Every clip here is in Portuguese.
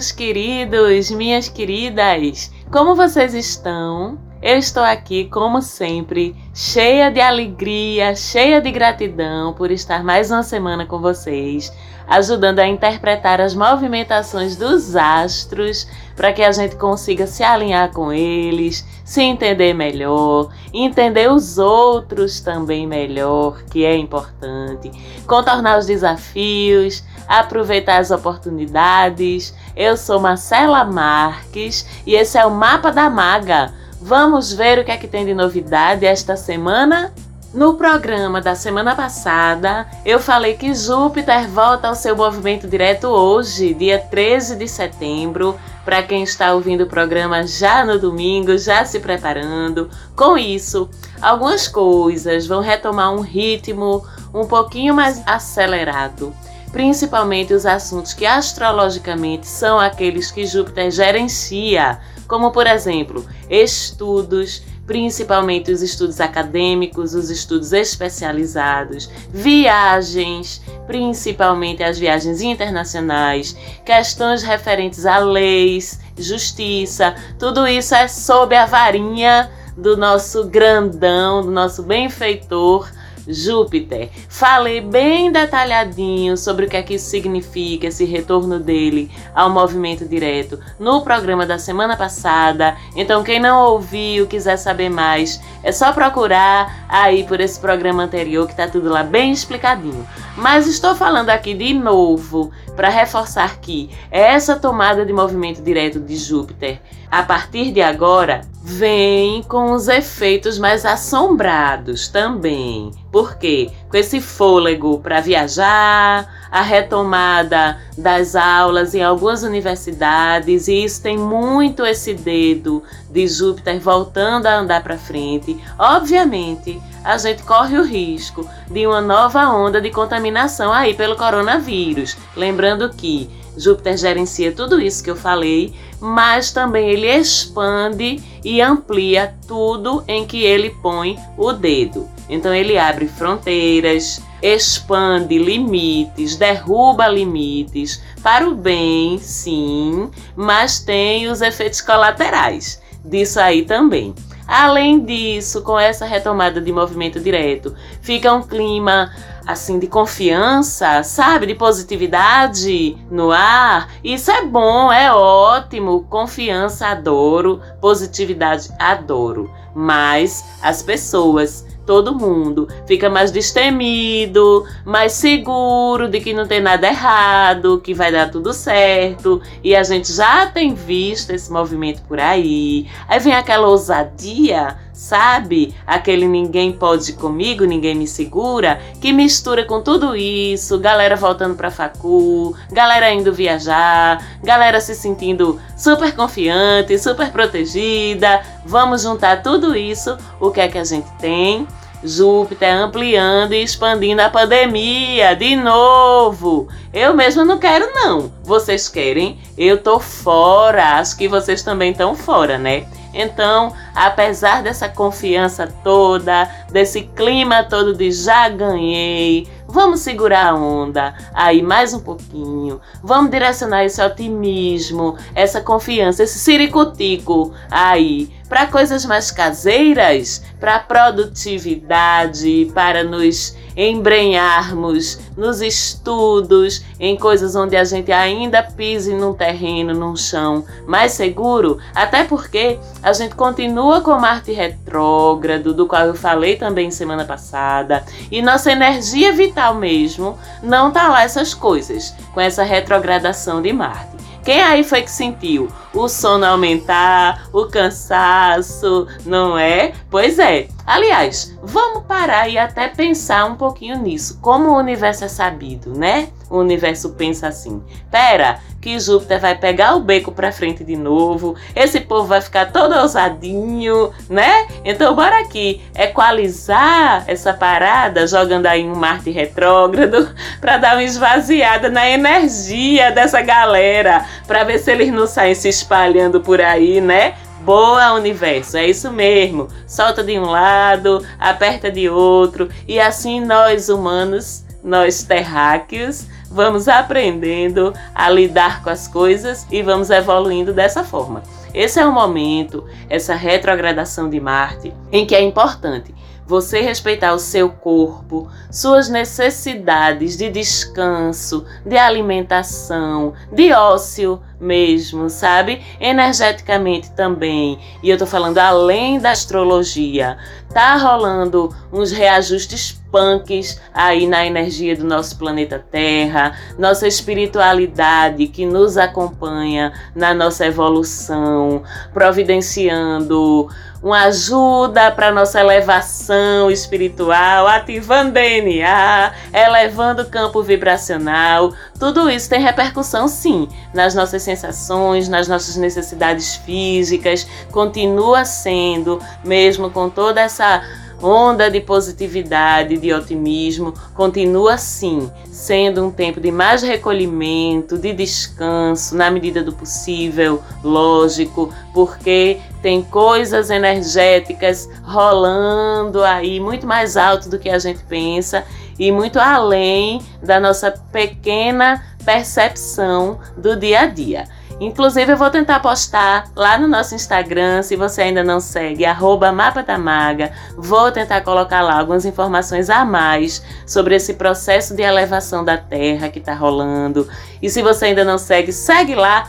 Meus queridos, minhas queridas, como vocês estão? Eu estou aqui, como sempre, cheia de alegria, cheia de gratidão por estar mais uma semana com vocês, ajudando a interpretar as movimentações dos astros para que a gente consiga se alinhar com eles, se entender melhor, entender os outros também melhor, que é importante, contornar os desafios, aproveitar as oportunidades. Eu sou Marcela Marques e esse é o Mapa da Maga. Vamos ver o que é que tem de novidade esta semana? No programa da semana passada, eu falei que Júpiter volta ao seu movimento direto hoje, dia 13 de setembro. Para quem está ouvindo o programa já no domingo, já se preparando. Com isso, algumas coisas vão retomar um ritmo um pouquinho mais acelerado principalmente os assuntos que astrologicamente são aqueles que Júpiter gerencia, como por exemplo, estudos, principalmente os estudos acadêmicos, os estudos especializados, viagens, principalmente as viagens internacionais, questões referentes a leis, justiça, tudo isso é sob a varinha do nosso grandão, do nosso benfeitor Júpiter. Falei bem detalhadinho sobre o que é que isso significa, esse retorno dele ao movimento direto no programa da semana passada. Então, quem não ouviu, quiser saber mais, é só procurar aí por esse programa anterior que tá tudo lá bem explicadinho. Mas estou falando aqui de novo para reforçar que essa tomada de movimento direto de Júpiter, a partir de agora, vem com os efeitos mais assombrados também. Por quê? Com esse fôlego para viajar, a retomada das aulas em algumas universidades, e isso tem muito esse dedo de Júpiter voltando a andar para frente. Obviamente, a gente corre o risco de uma nova onda de contaminação aí pelo coronavírus. Lembrando que Júpiter gerencia tudo isso que eu falei, mas também ele expande e amplia tudo em que ele põe o dedo. Então ele abre fronteiras, expande limites, derruba limites para o bem, sim, mas tem os efeitos colaterais disso aí também. Além disso, com essa retomada de movimento direto, fica um clima assim de confiança, sabe, de positividade no ar. Isso é bom, é ótimo. Confiança adoro, positividade adoro. Mas as pessoas todo mundo fica mais destemido, mais seguro de que não tem nada errado, que vai dar tudo certo. E a gente já tem visto esse movimento por aí. Aí vem aquela ousadia, sabe? Aquele ninguém pode comigo, ninguém me segura, que mistura com tudo isso, galera voltando pra facu, galera indo viajar, galera se sentindo super confiante, super protegida. Vamos juntar tudo isso, o que é que a gente tem? Júpiter ampliando e expandindo a pandemia de novo. Eu mesmo não quero, não. Vocês querem? Eu tô fora. Acho que vocês também estão fora, né? Então, apesar dessa confiança toda, desse clima todo de já ganhei, vamos segurar a onda. Aí mais um pouquinho, vamos direcionar esse otimismo, essa confiança, esse ciricutico aí para coisas mais caseiras, para produtividade, para nos embrenharmos nos estudos, em coisas onde a gente ainda pise num terreno, num chão mais seguro, até porque a gente continua com Marte retrógrado, do qual eu falei também semana passada, e nossa energia vital mesmo não tá lá essas coisas, com essa retrogradação de Marte. Quem aí foi que sentiu o sono aumentar, o cansaço, não é? Pois é. Aliás, vamos parar e até pensar um pouquinho nisso. Como o universo é sabido, né? O universo pensa assim: pera, que Júpiter vai pegar o beco para frente de novo, esse povo vai ficar todo ousadinho, né? Então bora aqui equalizar essa parada, jogando aí um Marte retrógrado para dar uma esvaziada na energia dessa galera, para ver se eles não saem se espalhando por aí, né? Boa, universo, é isso mesmo. Solta de um lado, aperta de outro, e assim nós humanos nós terráqueos vamos aprendendo a lidar com as coisas e vamos evoluindo dessa forma. Esse é o momento, essa retrogradação de Marte, em que é importante você respeitar o seu corpo, suas necessidades de descanso, de alimentação, de ócio mesmo, sabe? Energeticamente também. E eu tô falando além da astrologia. Tá rolando uns reajustes punks aí na energia do nosso planeta Terra, nossa espiritualidade que nos acompanha na nossa evolução, providenciando uma ajuda para nossa elevação espiritual, ativando DNA, elevando o campo vibracional. Tudo isso tem repercussão sim nas nossas sensações, nas nossas necessidades físicas, continua sendo, mesmo com toda essa onda de positividade, de otimismo, continua assim, sendo um tempo de mais recolhimento, de descanso, na medida do possível, lógico, porque tem coisas energéticas rolando aí muito mais alto do que a gente pensa e muito além da nossa pequena percepção do dia a dia. Inclusive, eu vou tentar postar lá no nosso Instagram, se você ainda não segue, Mapa da Maga. Vou tentar colocar lá algumas informações a mais sobre esse processo de elevação da Terra que está rolando. E se você ainda não segue, segue lá,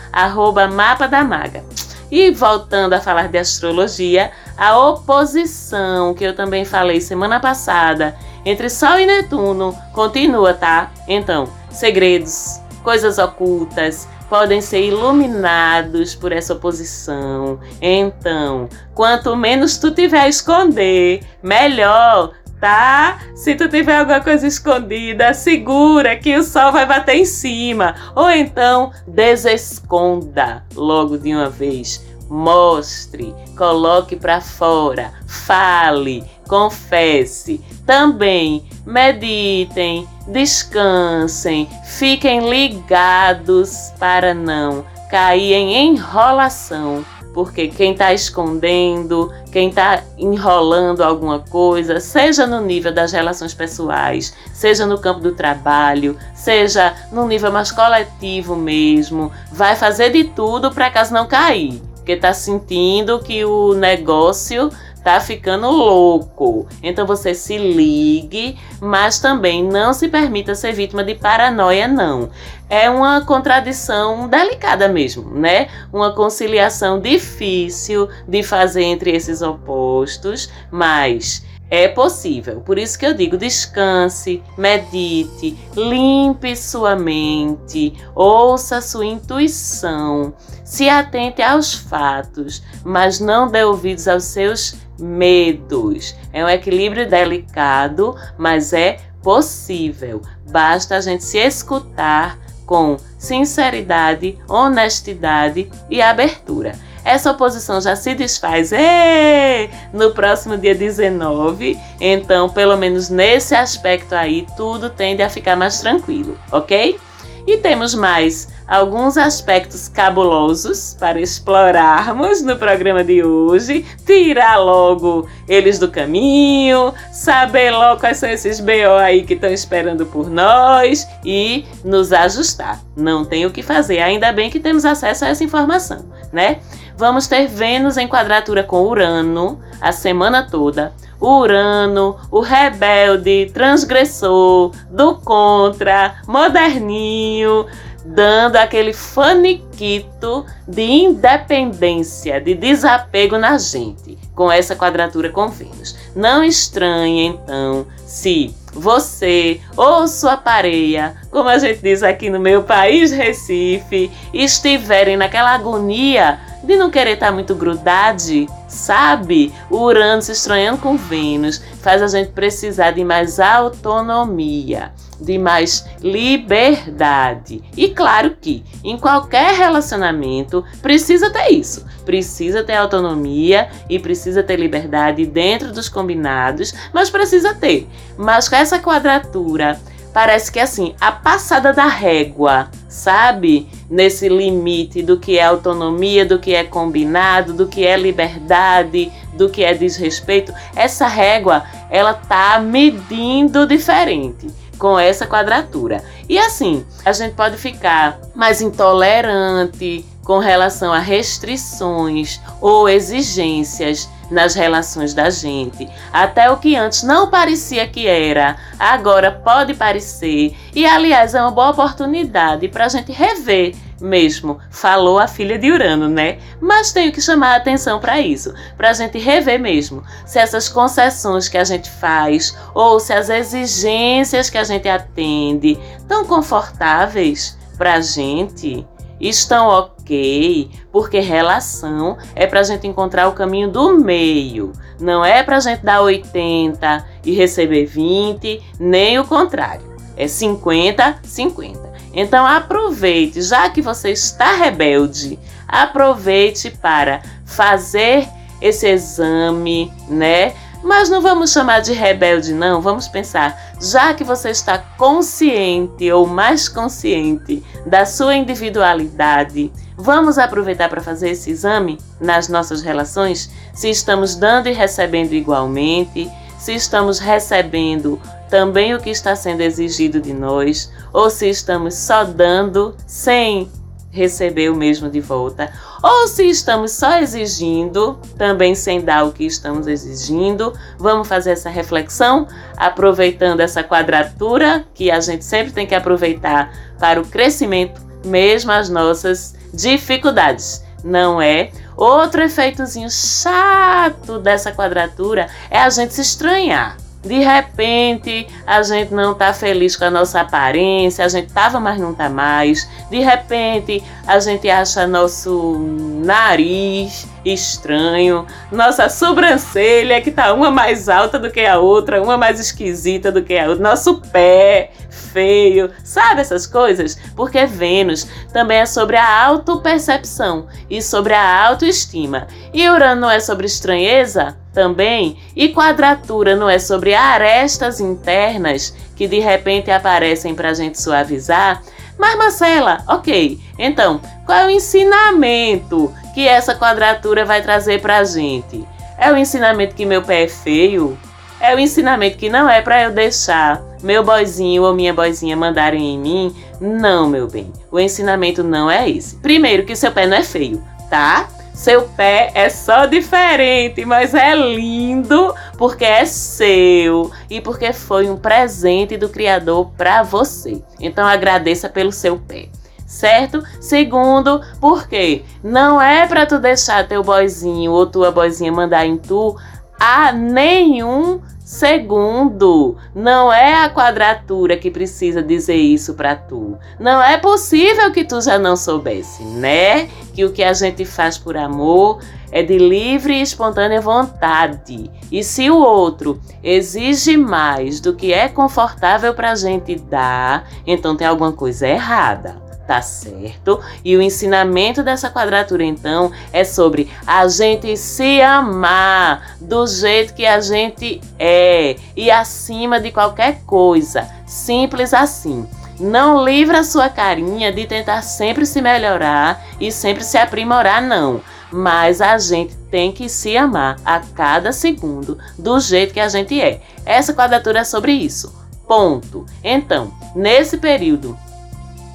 Mapa da Maga. E voltando a falar de astrologia, a oposição que eu também falei semana passada entre Sol e Netuno continua, tá? Então, segredos, coisas ocultas, podem ser iluminados por essa oposição. Então, quanto menos tu tiver a esconder, melhor, tá? Se tu tiver alguma coisa escondida, segura que o sol vai bater em cima. Ou então, desesconda logo de uma vez. Mostre, coloque para fora, fale, confesse. Também meditem, descansem, fiquem ligados para não cair em enrolação, porque quem está escondendo, quem está enrolando alguma coisa, seja no nível das relações pessoais, seja no campo do trabalho, seja no nível mais coletivo mesmo, vai fazer de tudo para caso não cair, porque está sentindo que o negócio tá ficando louco. Então você se ligue, mas também não se permita ser vítima de paranoia, não. É uma contradição delicada mesmo, né? Uma conciliação difícil de fazer entre esses opostos, mas é possível. Por isso que eu digo: descanse, medite, limpe sua mente, ouça sua intuição, se atente aos fatos, mas não dê ouvidos aos seus medos. É um equilíbrio delicado, mas é possível. Basta a gente se escutar com sinceridade, honestidade e abertura. Essa oposição já se desfaz Êêê! no próximo dia 19, então, pelo menos nesse aspecto aí, tudo tende a ficar mais tranquilo, ok? E temos mais alguns aspectos cabulosos para explorarmos no programa de hoje, tirar logo eles do caminho, saber logo quais são esses BO aí que estão esperando por nós e nos ajustar. Não tem o que fazer, ainda bem que temos acesso a essa informação, né? Vamos ter Vênus em quadratura com Urano a semana toda. Urano, o rebelde, transgressor, do contra, moderninho, dando aquele faniquito de independência, de desapego na gente, com essa quadratura com Vênus. Não estranhe, então, se você ou sua pareia, como a gente diz aqui no meu país, Recife, estiverem naquela agonia de não querer estar muito grudade, sabe? O Urano se estranhando com Vênus faz a gente precisar de mais autonomia, de mais liberdade. E claro que em qualquer relacionamento precisa ter isso. Precisa ter autonomia e precisa ter liberdade dentro dos combinados, mas precisa ter. Mas com essa quadratura parece que assim, a passada da régua, sabe? Nesse limite do que é autonomia, do que é combinado, do que é liberdade, do que é desrespeito, essa régua, ela tá medindo diferente. Com essa quadratura. E assim, a gente pode ficar mais intolerante com relação a restrições ou exigências nas relações da gente. Até o que antes não parecia que era, agora pode parecer. E aliás, é uma boa oportunidade para a gente rever mesmo, falou a filha de Urano, né? Mas tenho que chamar a atenção para isso, para a gente rever mesmo se essas concessões que a gente faz ou se as exigências que a gente atende estão confortáveis para a gente estão ok, porque relação é para a gente encontrar o caminho do meio, não é para a gente dar 80 e receber 20, nem o contrário. É 50, 50. Então aproveite, já que você está rebelde, aproveite para fazer esse exame, né? Mas não vamos chamar de rebelde, não. Vamos pensar, já que você está consciente ou mais consciente da sua individualidade, vamos aproveitar para fazer esse exame nas nossas relações? Se estamos dando e recebendo igualmente, se estamos recebendo também o que está sendo exigido de nós, ou se estamos só dando sem receber o mesmo de volta, ou se estamos só exigindo, também sem dar o que estamos exigindo. Vamos fazer essa reflexão, aproveitando essa quadratura que a gente sempre tem que aproveitar para o crescimento, mesmo as nossas dificuldades. Não é? Outro efeitozinho chato dessa quadratura é a gente se estranhar. De repente, a gente não tá feliz com a nossa aparência, a gente tava, mas não tá mais. De repente, a gente acha nosso nariz estranho, nossa sobrancelha que tá uma mais alta do que a outra, uma mais esquisita do que a outra, nosso pé feio, sabe essas coisas? Porque Vênus também é sobre a autopercepção e sobre a autoestima. E Urano é sobre estranheza? Também, e quadratura não é sobre arestas internas que de repente aparecem para a gente suavizar. Mas Marcela, ok, então qual é o ensinamento que essa quadratura vai trazer para a gente? É o ensinamento que meu pé é feio? É o ensinamento que não é para eu deixar meu boizinho ou minha boizinha mandarem em mim? Não, meu bem. O ensinamento não é esse. Primeiro, que seu pé não é feio, tá? Seu pé é só diferente, mas é lindo porque é seu e porque foi um presente do Criador para você. Então agradeça pelo seu pé certo? Segundo, porque não é para tu deixar teu boizinho ou tua boizinha mandar em tu a nenhum Segundo, não é a quadratura que precisa dizer isso para tu. Não é possível que tu já não soubesse, né? Que o que a gente faz por amor é de livre e espontânea vontade. E se o outro exige mais do que é confortável para a gente dar, então tem alguma coisa errada tá certo? E o ensinamento dessa quadratura, então, é sobre a gente se amar do jeito que a gente é e acima de qualquer coisa. Simples assim. Não livra sua carinha de tentar sempre se melhorar e sempre se aprimorar, não. Mas a gente tem que se amar a cada segundo do jeito que a gente é. Essa quadratura é sobre isso. Ponto. Então, nesse período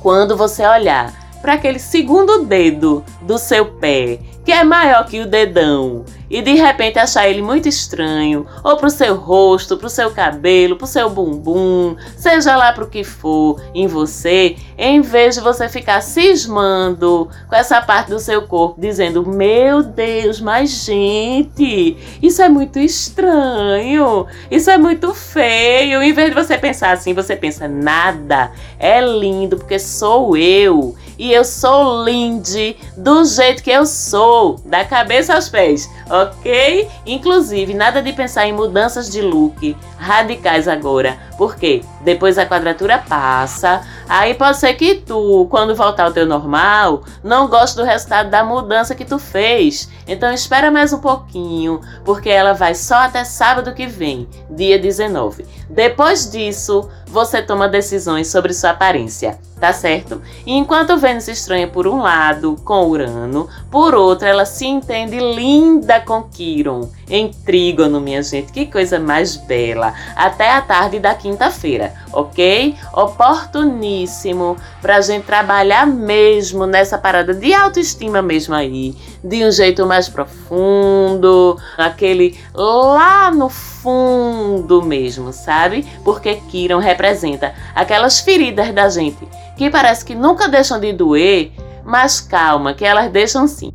quando você olhar para aquele segundo dedo do seu pé, que é maior que o dedão, e de repente achar ele muito estranho, ou pro seu rosto, pro seu cabelo, pro seu bumbum, seja lá pro que for em você, em vez de você ficar cismando com essa parte do seu corpo, dizendo: Meu Deus, mas gente, isso é muito estranho, isso é muito feio. Em vez de você pensar assim, você pensa: Nada, é lindo porque sou eu e eu sou Lindy do jeito que eu sou, da cabeça aos pés, ok? Inclusive, nada de pensar em mudanças de look radicais agora, porque depois a quadratura passa, aí pode ser que tu, quando voltar ao teu normal, não goste do resultado da mudança que tu fez. Então espera mais um pouquinho, porque ela vai só até sábado que vem, dia 19. Depois disso, você toma decisões sobre sua aparência, tá certo? E enquanto Vênus estranha por um lado com Urano, por outro ela se entende linda com Quiron, em trígono, minha gente, que coisa mais bela. Até a tarde da quinta-feira, ok? Oportuníssimo para a gente trabalhar mesmo nessa parada de autoestima mesmo aí, de um jeito mais profundo, aquele lá no fundo mesmo, sabe? Porque Kiron representa aquelas feridas da gente que parece que nunca deixam de doer, mas calma, que elas deixam sim.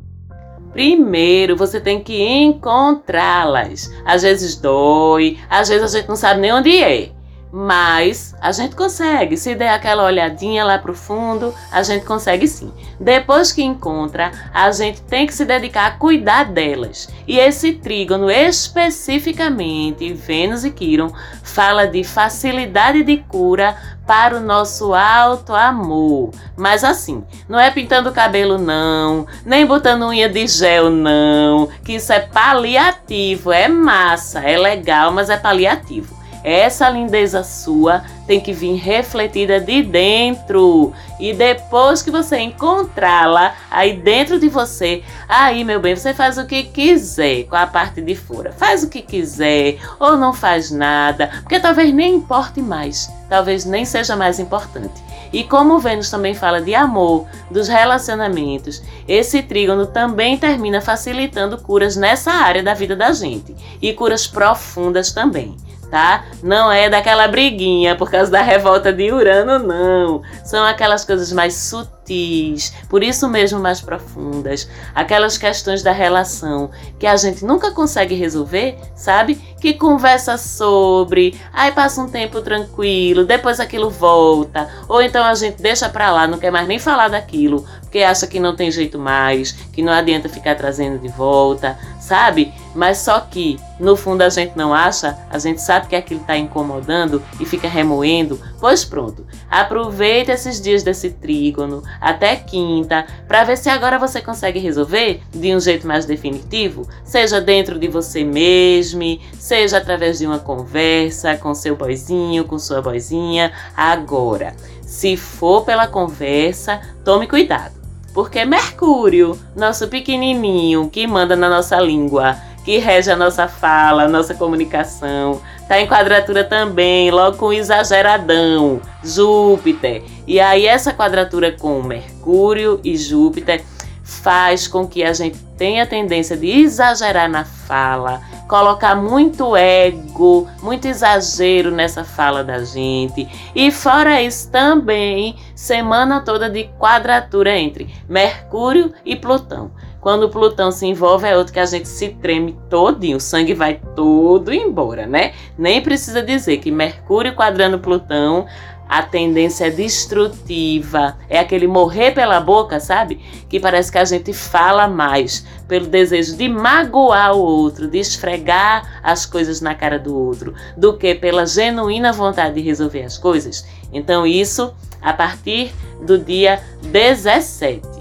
Primeiro você tem que encontrá-las. Às vezes dói, às vezes a gente não sabe nem onde é. Mas a gente consegue, se der aquela olhadinha lá pro fundo, a gente consegue sim. Depois que encontra, a gente tem que se dedicar a cuidar delas. E esse trígono especificamente, Vênus e Quiron, fala de facilidade de cura para o nosso alto amor. Mas assim, não é pintando o cabelo não, nem botando unha de gel não, que isso é paliativo, é massa, é legal, mas é paliativo. Essa lindeza sua tem que vir refletida de dentro. E depois que você encontrá-la aí dentro de você, aí, meu bem, você faz o que quiser com a parte de fora. Faz o que quiser ou não faz nada, porque talvez nem importe mais, talvez nem seja mais importante. E como Vênus também fala de amor, dos relacionamentos, esse trígono também termina facilitando curas nessa área da vida da gente e curas profundas também tá? Não é daquela briguinha por causa da revolta de Urano, não. São aquelas coisas mais sutis, por isso mesmo mais profundas, aquelas questões da relação que a gente nunca consegue resolver, sabe? Que conversa sobre, aí passa um tempo tranquilo, depois aquilo volta, ou então a gente deixa pra lá, não quer mais nem falar daquilo, porque acha que não tem jeito mais, que não adianta ficar trazendo de volta, sabe? Mas só que no fundo a gente não acha, a gente sabe que aquilo está incomodando e fica remoendo. Pois pronto, aproveita esses dias desse trígono até quinta para ver se agora você consegue resolver de um jeito mais definitivo, seja dentro de você mesmo, seja através de uma conversa com seu boizinho, com sua boizinha. Agora, se for pela conversa, tome cuidado porque Mercúrio, nosso pequenininho que manda na nossa língua, que rege a nossa fala, a nossa comunicação, tá em quadratura também, logo com exageradão, Júpiter. E aí essa quadratura com Mercúrio e Júpiter faz com que a gente tenha a tendência de exagerar na fala, colocar muito ego, muito exagero nessa fala da gente. E fora isso também, semana toda de quadratura entre Mercúrio e Plutão. Quando Plutão se envolve é outro que a gente se treme todinho, o sangue vai todo embora, né? Nem precisa dizer que Mercúrio quadrando Plutão, a tendência é destrutiva, é aquele morrer pela boca, sabe? Que parece que a gente fala mais pelo desejo de magoar o outro, de esfregar as coisas na cara do outro, do que pela genuína vontade de resolver as coisas. Então, isso a partir do dia 17.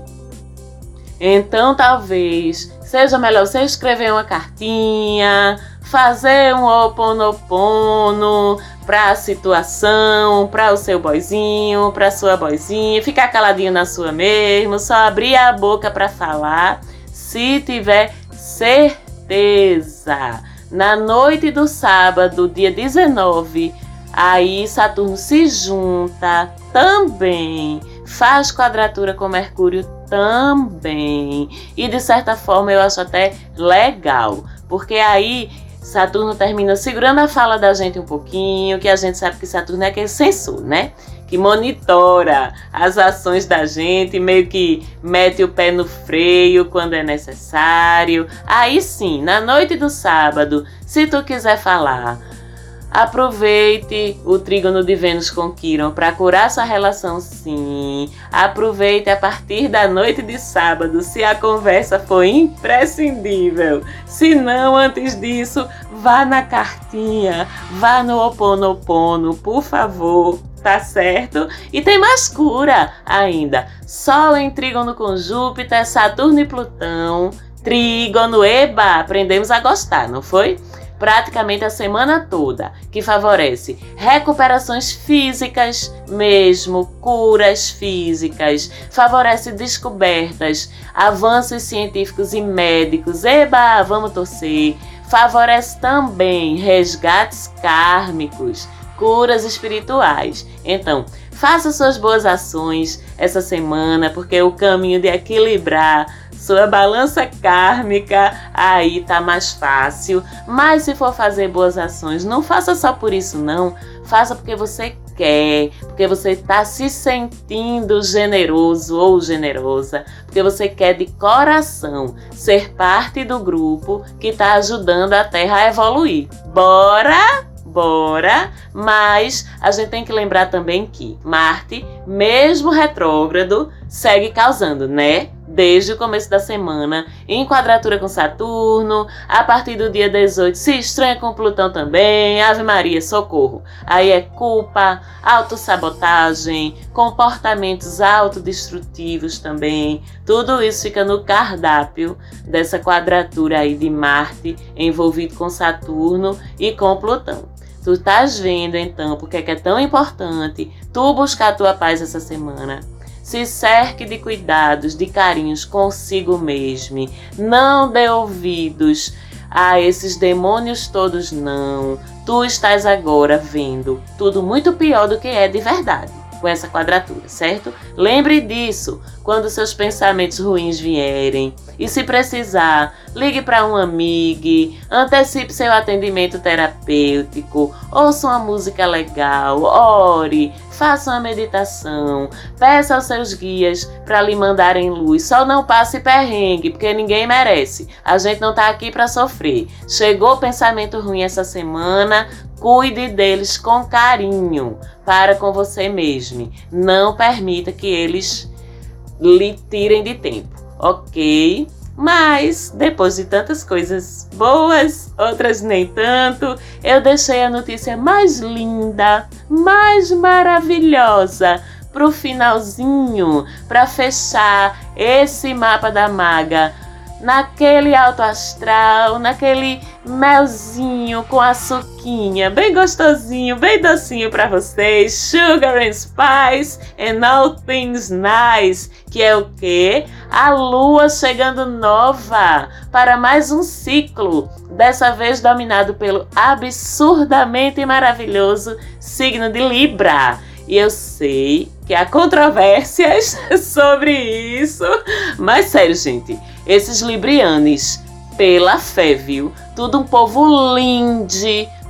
Então, talvez seja melhor você escrever uma cartinha, fazer um oponopono para a situação, para o seu boizinho, para sua boizinha, ficar caladinho na sua mesmo, só abrir a boca para falar, se tiver certeza. Na noite do sábado, dia 19, aí Saturno se junta também, faz quadratura com Mercúrio também. E de certa forma eu acho até legal, porque aí Saturno termina segurando a fala da gente um pouquinho, que a gente sabe que Saturno é aquele sensor, né? Que monitora as ações da gente, meio que mete o pé no freio quando é necessário. Aí sim, na noite do sábado, se tu quiser falar Aproveite o trígono de Vênus com Quiron para curar sua relação, sim. Aproveite a partir da noite de sábado, se a conversa for imprescindível. Se não, antes disso, vá na cartinha, vá no Oponopono, por favor. Tá certo? E tem mais cura ainda. Sol em trígono com Júpiter, Saturno e Plutão. Trígono, eba! Aprendemos a gostar, não foi? Praticamente a semana toda, que favorece recuperações físicas mesmo, curas físicas, favorece descobertas, avanços científicos e médicos. Eba, vamos torcer. Favorece também resgates kármicos curas espirituais. Então, faça suas boas ações essa semana, porque o caminho de equilibrar sua balança kármica aí tá mais fácil. Mas se for fazer boas ações, não faça só por isso não, faça porque você quer, porque você está se sentindo generoso ou generosa, porque você quer de coração ser parte do grupo que está ajudando a Terra a evoluir. Bora! Bora! Mas a gente tem que lembrar também que Marte, mesmo retrógrado, segue causando, né? Desde o começo da semana, em quadratura com Saturno, a partir do dia 18 se estranha com Plutão também, Ave Maria, socorro. Aí é culpa, autossabotagem, comportamentos autodestrutivos também. Tudo isso fica no cardápio dessa quadratura aí de Marte envolvido com Saturno e com Plutão. Tu estás vendo então porque é que é tão importante tu buscar a tua paz essa semana se cerque de cuidados, de carinhos consigo mesmo. Não dê ouvidos a esses demônios todos, não. Tu estás agora vendo tudo muito pior do que é de verdade com essa quadratura, certo? Lembre disso quando seus pensamentos ruins vierem. E se precisar, ligue para um amigo, antecipe seu atendimento terapêutico, ouça uma música legal, ore, faça uma meditação, peça aos seus guias para lhe mandarem luz. Só não passe perrengue, porque ninguém merece. A gente não está aqui para sofrer. Chegou pensamento ruim essa semana, Cuide deles com carinho, para com você mesmo. Não permita que eles lhe tirem de tempo, ok? Mas, depois de tantas coisas boas, outras nem tanto, eu deixei a notícia mais linda, mais maravilhosa pro finalzinho, para fechar esse mapa da maga naquele alto astral, naquele melzinho com açuquinha, bem gostosinho, bem docinho para vocês. Sugar and spice and all things nice, que é o que? A lua chegando nova para mais um ciclo, dessa vez dominado pelo absurdamente maravilhoso signo de Libra. E eu sei que há controvérsias sobre isso, mas sério, gente, esses librianes, pela fé, viu? Tudo um povo lindo,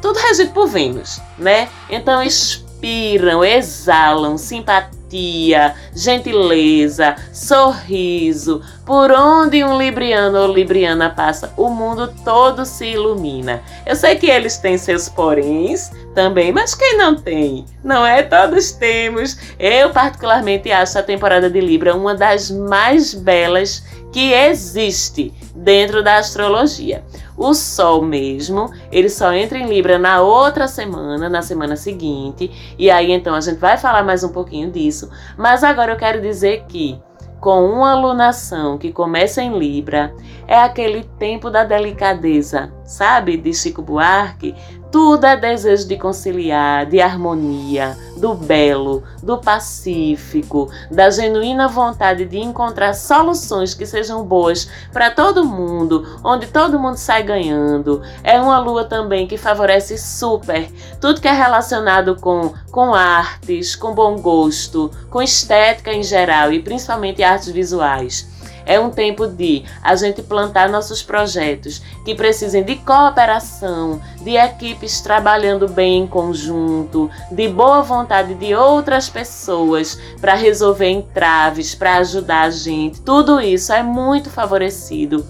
tudo regido por Vênus, né? Então inspiram, exalam simpatia, gentileza, sorriso. Por onde um libriano ou libriana passa, o mundo todo se ilumina. Eu sei que eles têm seus poréns também, mas quem não tem? Não é? Todos temos. Eu, particularmente, acho a temporada de Libra uma das mais belas que existe dentro da astrologia. O Sol mesmo, ele só entra em Libra na outra semana, na semana seguinte, e aí então a gente vai falar mais um pouquinho disso, mas agora eu quero dizer que com uma alunação que começa em Libra, é aquele tempo da delicadeza, sabe? De Chico Buarque, tudo é desejo de conciliar, de harmonia, do belo, do pacífico, da genuína vontade de encontrar soluções que sejam boas para todo mundo, onde todo mundo sai ganhando. É uma lua também que favorece super tudo que é relacionado com, com artes, com bom gosto, com estética em geral e principalmente artes visuais. É um tempo de a gente plantar nossos projetos que precisem de cooperação, de equipes trabalhando bem em conjunto, de boa vontade de outras pessoas para resolver entraves, para ajudar a gente. Tudo isso é muito favorecido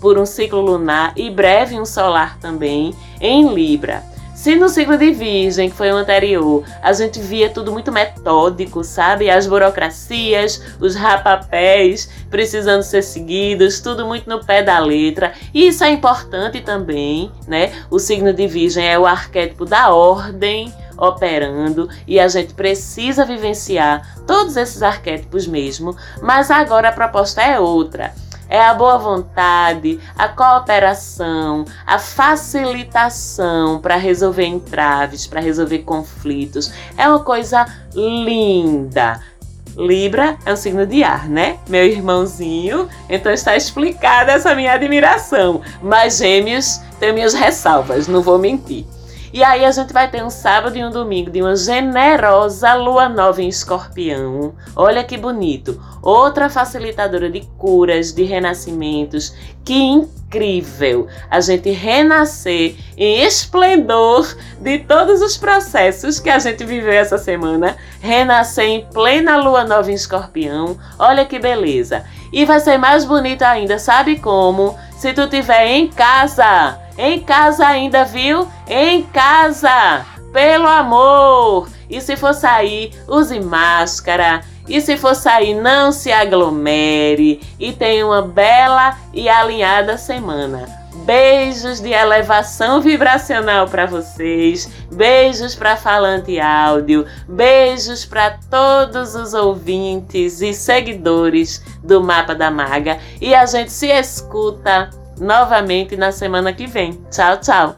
por um ciclo lunar e breve um solar também em Libra. Se no ciclo de Virgem, que foi o anterior, a gente via tudo muito metódico, sabe? As burocracias, os rapapés precisando ser seguidos, tudo muito no pé da letra. E isso é importante também, né? O signo de Virgem é o arquétipo da ordem operando e a gente precisa vivenciar todos esses arquétipos mesmo, mas agora a proposta é outra é a boa vontade, a cooperação, a facilitação para resolver entraves, para resolver conflitos. É uma coisa linda. Libra é um signo de ar, né? Meu irmãozinho. Então está explicada essa minha admiração. Mas Gêmeos tem minhas ressalvas, não vou mentir. E aí a gente vai ter um sábado e um domingo de uma generosa lua nova em escorpião. Olha que bonito. Outra facilitadora de curas, de renascimentos. Que incrível a gente renascer em esplendor de todos os processos que a gente viveu essa semana. Renascer em plena lua nova em escorpião. Olha que beleza. E vai ser mais bonito ainda, sabe como? Se tu tiver em casa em casa ainda, viu? Em casa! Pelo amor! E se for sair, use máscara. E se for sair, não se aglomere. E tenha uma bela e alinhada semana. Beijos de elevação vibracional para vocês. Beijos para Falante Áudio. Beijos para todos os ouvintes e seguidores do Mapa da Maga. E a gente se escuta novamente na semana que vem. Tchau, tchau!